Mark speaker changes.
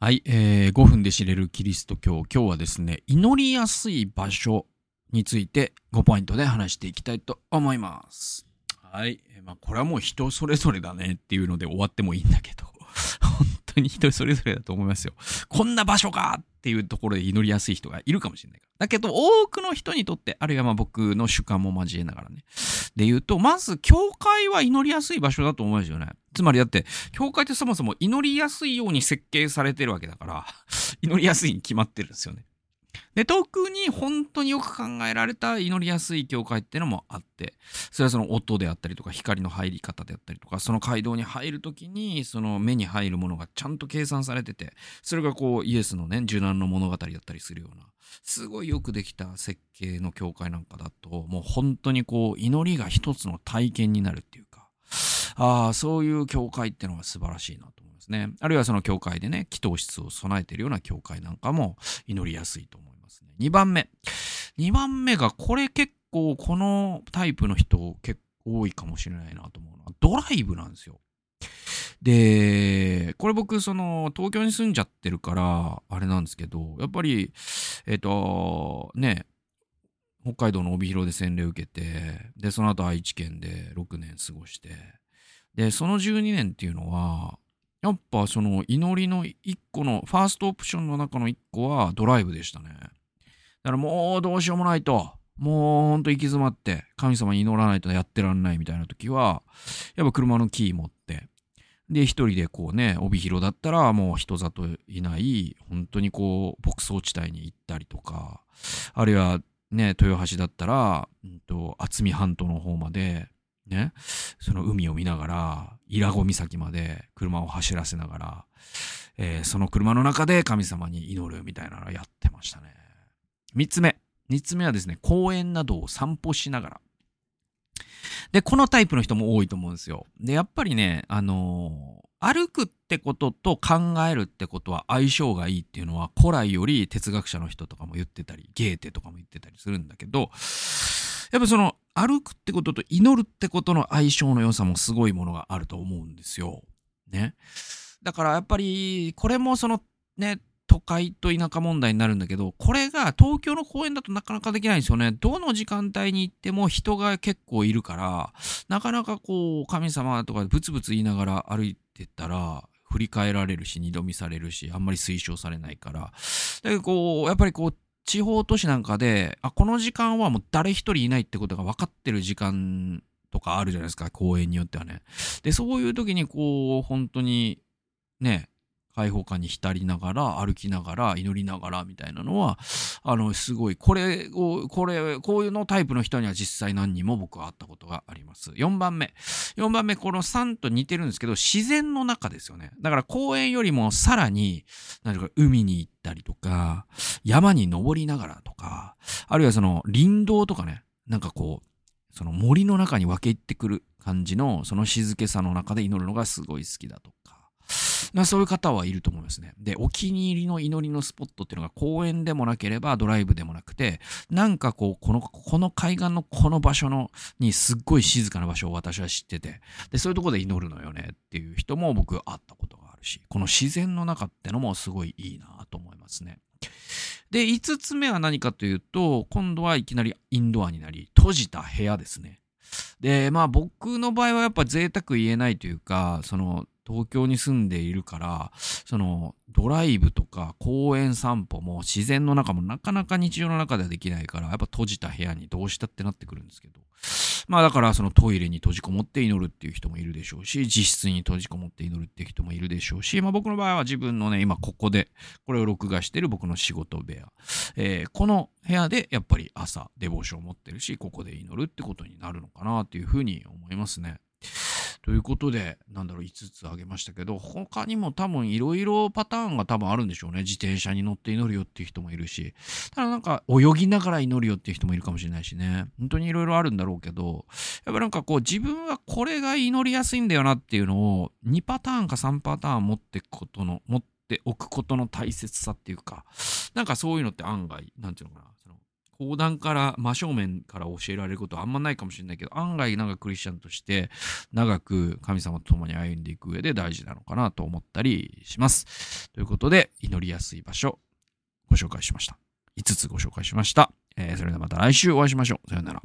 Speaker 1: はい、えー5分で知れるキリスト教。今日はですね、祈りやすい場所について5ポイントで話していきたいと思います。はい。まあ、これはもう人それぞれだねっていうので終わってもいいんだけど、本当に人それぞれだと思いますよ。こんな場所かっっていうところで祈りやすい人がいるかもしれないから。だけど、多くの人にとって、あるいはまあ僕の主観も交えながらね。で言うと、まず、教会は祈りやすい場所だと思うんですよね。つまりだって、教会ってそもそも祈りやすいように設計されてるわけだから、祈りやすいに決まってるんですよね。で、特に本当によく考えられた祈りやすい教会っていうのもあって、それはその音であったりとか、光の入り方であったりとか、その街道に入るときに、その目に入るものがちゃんと計算されてて、それがこう、イエスのね、受難の物語だったりするような、すごいよくできた設計の教会なんかだと、もう本当にこう、祈りが一つの体験になるっていうか、ああ、そういう教会ってのが素晴らしいなと思いますね。あるいはその教会でね、祈祷室を備えているような教会なんかも祈りやすいと思いますね。2番目。2番目が、これ結構このタイプの人結構多いかもしれないなと思うのは、ドライブなんですよ。で、これ僕、その、東京に住んじゃってるから、あれなんですけど、やっぱり、えっ、と、ね、北海道の帯広で洗礼受けて、で、その後愛知県で6年過ごして、で、その12年っていうのは、やっぱその祈りの一個の、ファーストオプションの中の一個はドライブでしたね。だからもうどうしようもないと、もうほんと行き詰まって、神様に祈らないとやってらんないみたいな時は、やっぱ車のキー持って、で、一人でこうね、帯広だったらもう人里いない、本当にこう、牧草地帯に行ったりとか、あるいはね、豊橋だったら、うんと、渥美半島の方まで、ね、その海を見ながら、伊良湖岬まで車を走らせながら、えーその車の中で神様に祈るみたいなのをやってましたね。三つ目。三つ目はですね、公園などを散歩しながら。で、このタイプの人も多いと思うんですよ。で、やっぱりね、あのー歩くってことと考えるってことは相性がいいっていうのは古来より哲学者の人とかも言ってたり、ゲーテとかも言ってたりするんだけど、やっぱその歩くってことと祈るってことの相性の良さもすごいものがあると思うんですよ。ね。だからやっぱりこれもそのね、都会と田舎問題になるんだけど、これが東京の公園だとなかなかできないんですよね。どの時間帯に行っても人が結構いるから、なかなかこう神様とかブツブツ言いながら歩いてたら、振り返られるし、二度見されるし、あんまり推奨されないから。だけどこう、やっぱりこう、地方都市なんかで、あ、この時間はもう誰一人いないってことが分かってる時間とかあるじゃないですか、公園によってはね。で、そういう時にこう、本当に、ね、開放感に浸りながら、歩きながら、祈りながらみたいなのは、あの、すごい、これを、これ、こういうのタイプの人には実際何人も僕は会ったことがあります。4番目。4番目、この3と似てるんですけど、自然の中ですよね。だから公園よりもさらに、なんていうか、海に行ったりとか、山に登りながらとか、あるいはその林道とかね、なんかこう、その森の中に分け入ってくる感じの、その静けさの中で祈るのがすごい好きだと。まそういう方はいると思いますね。で、お気に入りの祈りのスポットっていうのが公園でもなければドライブでもなくて、なんかこう、この、この海岸のこの場所の、にすっごい静かな場所を私は知ってて、で、そういうとこで祈るのよねっていう人も僕会ったことがあるし、この自然の中ってのもすごいいいなと思いますね。で、5つ目は何かというと、今度はいきなりインドアになり、閉じた部屋ですね。で、まあ僕の場合はやっぱ贅沢言えないというか、その東京に住んでいるから、そのドライブとか公園散歩も自然の中もなかなか日常の中ではできないから、やっぱ閉じた部屋にどうしたってなってくるんですけど。まあだからそのトイレに閉じこもって祈るっていう人もいるでしょうし、自室に閉じこもって祈るっていう人もいるでしょうし、まあ僕の場合は自分のね、今ここでこれを録画してる僕の仕事部屋。えーこの部屋でやっぱり朝デボーションを持ってるし、ここで祈るってことになるのかなっていうふうに思いますね。ということで、なんだろう、5つ挙げましたけど、他にも多分いろいろパターンが多分あるんでしょうね。自転車に乗って祈るよっていう人もいるし、ただなんか泳ぎながら祈るよっていう人もいるかもしれないしね。本当にいろいろあるんだろうけど、やっぱなんかこう自分はこれが祈りやすいんだよなっていうのを2パターンか3パターン持っていくことの、持っておくことの大切さっていうか、なんかそういうのって案外、なんていうのかな、講談から真正面から教えられることはあんまないかもしれないけど案外なんかクリスチャンとして長く神様と共に歩んでいく上で大事なのかなと思ったりします。ということで祈りやすい場所ご紹介しました。5つご紹介しました。えーそれではまた来週お会いしましょう。さようなら。